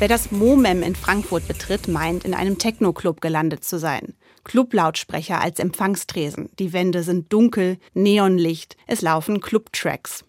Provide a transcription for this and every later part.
Wer das MoMEM in Frankfurt betritt, meint, in einem Techno-Club gelandet zu sein. Clublautsprecher als Empfangstresen. Die Wände sind dunkel, Neonlicht, es laufen Clubtracks.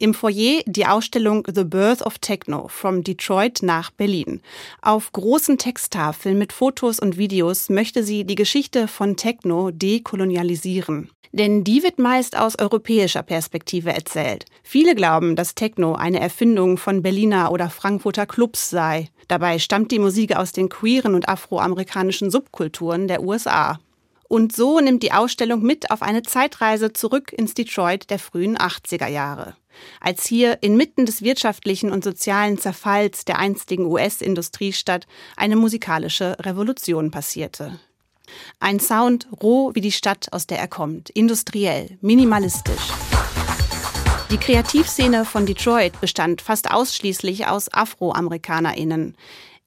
Im Foyer die Ausstellung The Birth of Techno from Detroit nach Berlin. Auf großen Texttafeln mit Fotos und Videos möchte sie die Geschichte von Techno dekolonialisieren. Denn die wird meist aus europäischer Perspektive erzählt. Viele glauben, dass Techno eine Erfindung von Berliner oder Frankfurter Clubs sei. Dabei stammt die Musik aus den queeren und afroamerikanischen Subkulturen der USA. Und so nimmt die Ausstellung mit auf eine Zeitreise zurück ins Detroit der frühen 80er Jahre als hier inmitten des wirtschaftlichen und sozialen Zerfalls der einstigen US-Industriestadt eine musikalische Revolution passierte. Ein Sound roh wie die Stadt, aus der er kommt, industriell, minimalistisch. Die Kreativszene von Detroit bestand fast ausschließlich aus Afroamerikanerinnen.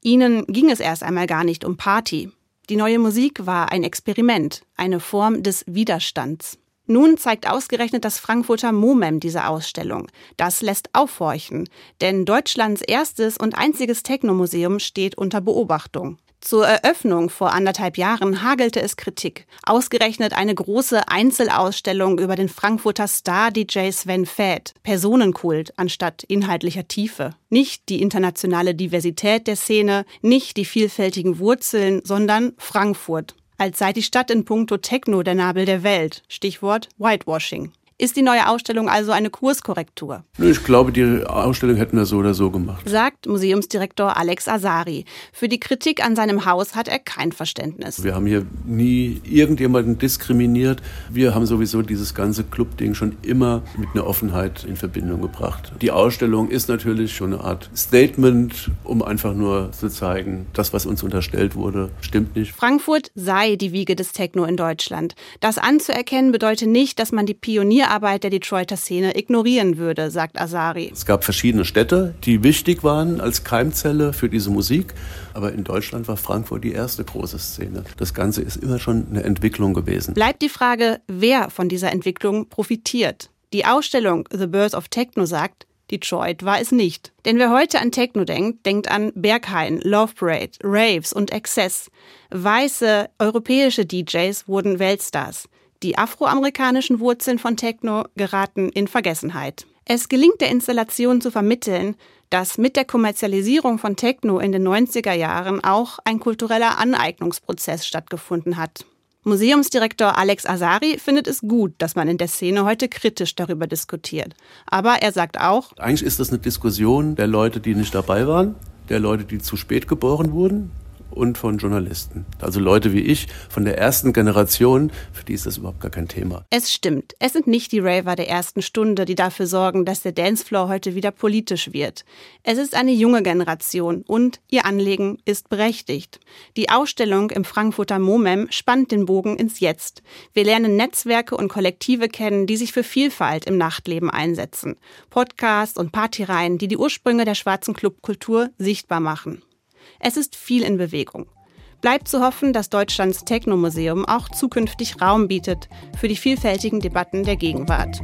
Ihnen ging es erst einmal gar nicht um Party. Die neue Musik war ein Experiment, eine Form des Widerstands. Nun zeigt ausgerechnet das Frankfurter MoMEM diese Ausstellung. Das lässt aufhorchen, denn Deutschlands erstes und einziges Technomuseum steht unter Beobachtung. Zur Eröffnung vor anderthalb Jahren hagelte es Kritik. Ausgerechnet eine große Einzelausstellung über den Frankfurter Star-DJ Sven Fett. Personenkult anstatt inhaltlicher Tiefe. Nicht die internationale Diversität der Szene, nicht die vielfältigen Wurzeln, sondern Frankfurt als sei die Stadt in puncto Techno der Nabel der Welt. Stichwort Whitewashing. Ist die neue Ausstellung also eine Kurskorrektur? Ich glaube, die Ausstellung hätten wir so oder so gemacht. Sagt Museumsdirektor Alex Asari. Für die Kritik an seinem Haus hat er kein Verständnis. Wir haben hier nie irgendjemanden diskriminiert. Wir haben sowieso dieses ganze Club-Ding schon immer mit einer Offenheit in Verbindung gebracht. Die Ausstellung ist natürlich schon eine Art Statement, um einfach nur zu zeigen, das, was uns unterstellt wurde, stimmt nicht. Frankfurt sei die Wiege des Techno in Deutschland. Das anzuerkennen bedeutet nicht, dass man die Pionier Arbeit der Detroiter Szene ignorieren würde, sagt Asari. Es gab verschiedene Städte, die wichtig waren als Keimzelle für diese Musik. Aber in Deutschland war Frankfurt die erste große Szene. Das Ganze ist immer schon eine Entwicklung gewesen. Bleibt die Frage, wer von dieser Entwicklung profitiert. Die Ausstellung The Birth of Techno sagt, Detroit war es nicht. Denn wer heute an Techno denkt, denkt an Berghain, Love Parade, Raves und Excess. Weiße europäische DJs wurden Weltstars. Die afroamerikanischen Wurzeln von Techno geraten in Vergessenheit. Es gelingt der Installation zu vermitteln, dass mit der Kommerzialisierung von Techno in den 90er Jahren auch ein kultureller Aneignungsprozess stattgefunden hat. Museumsdirektor Alex Asari findet es gut, dass man in der Szene heute kritisch darüber diskutiert. Aber er sagt auch, eigentlich ist das eine Diskussion der Leute, die nicht dabei waren, der Leute, die zu spät geboren wurden, und von Journalisten. Also Leute wie ich von der ersten Generation, für die ist das überhaupt gar kein Thema. Es stimmt. Es sind nicht die Raver der ersten Stunde, die dafür sorgen, dass der Dancefloor heute wieder politisch wird. Es ist eine junge Generation und ihr Anliegen ist berechtigt. Die Ausstellung im Frankfurter MoMEM spannt den Bogen ins Jetzt. Wir lernen Netzwerke und Kollektive kennen, die sich für Vielfalt im Nachtleben einsetzen. Podcasts und Partyreihen, die die Ursprünge der schwarzen Clubkultur sichtbar machen. Es ist viel in Bewegung. Bleibt zu hoffen, dass Deutschlands Technomuseum auch zukünftig Raum bietet für die vielfältigen Debatten der Gegenwart.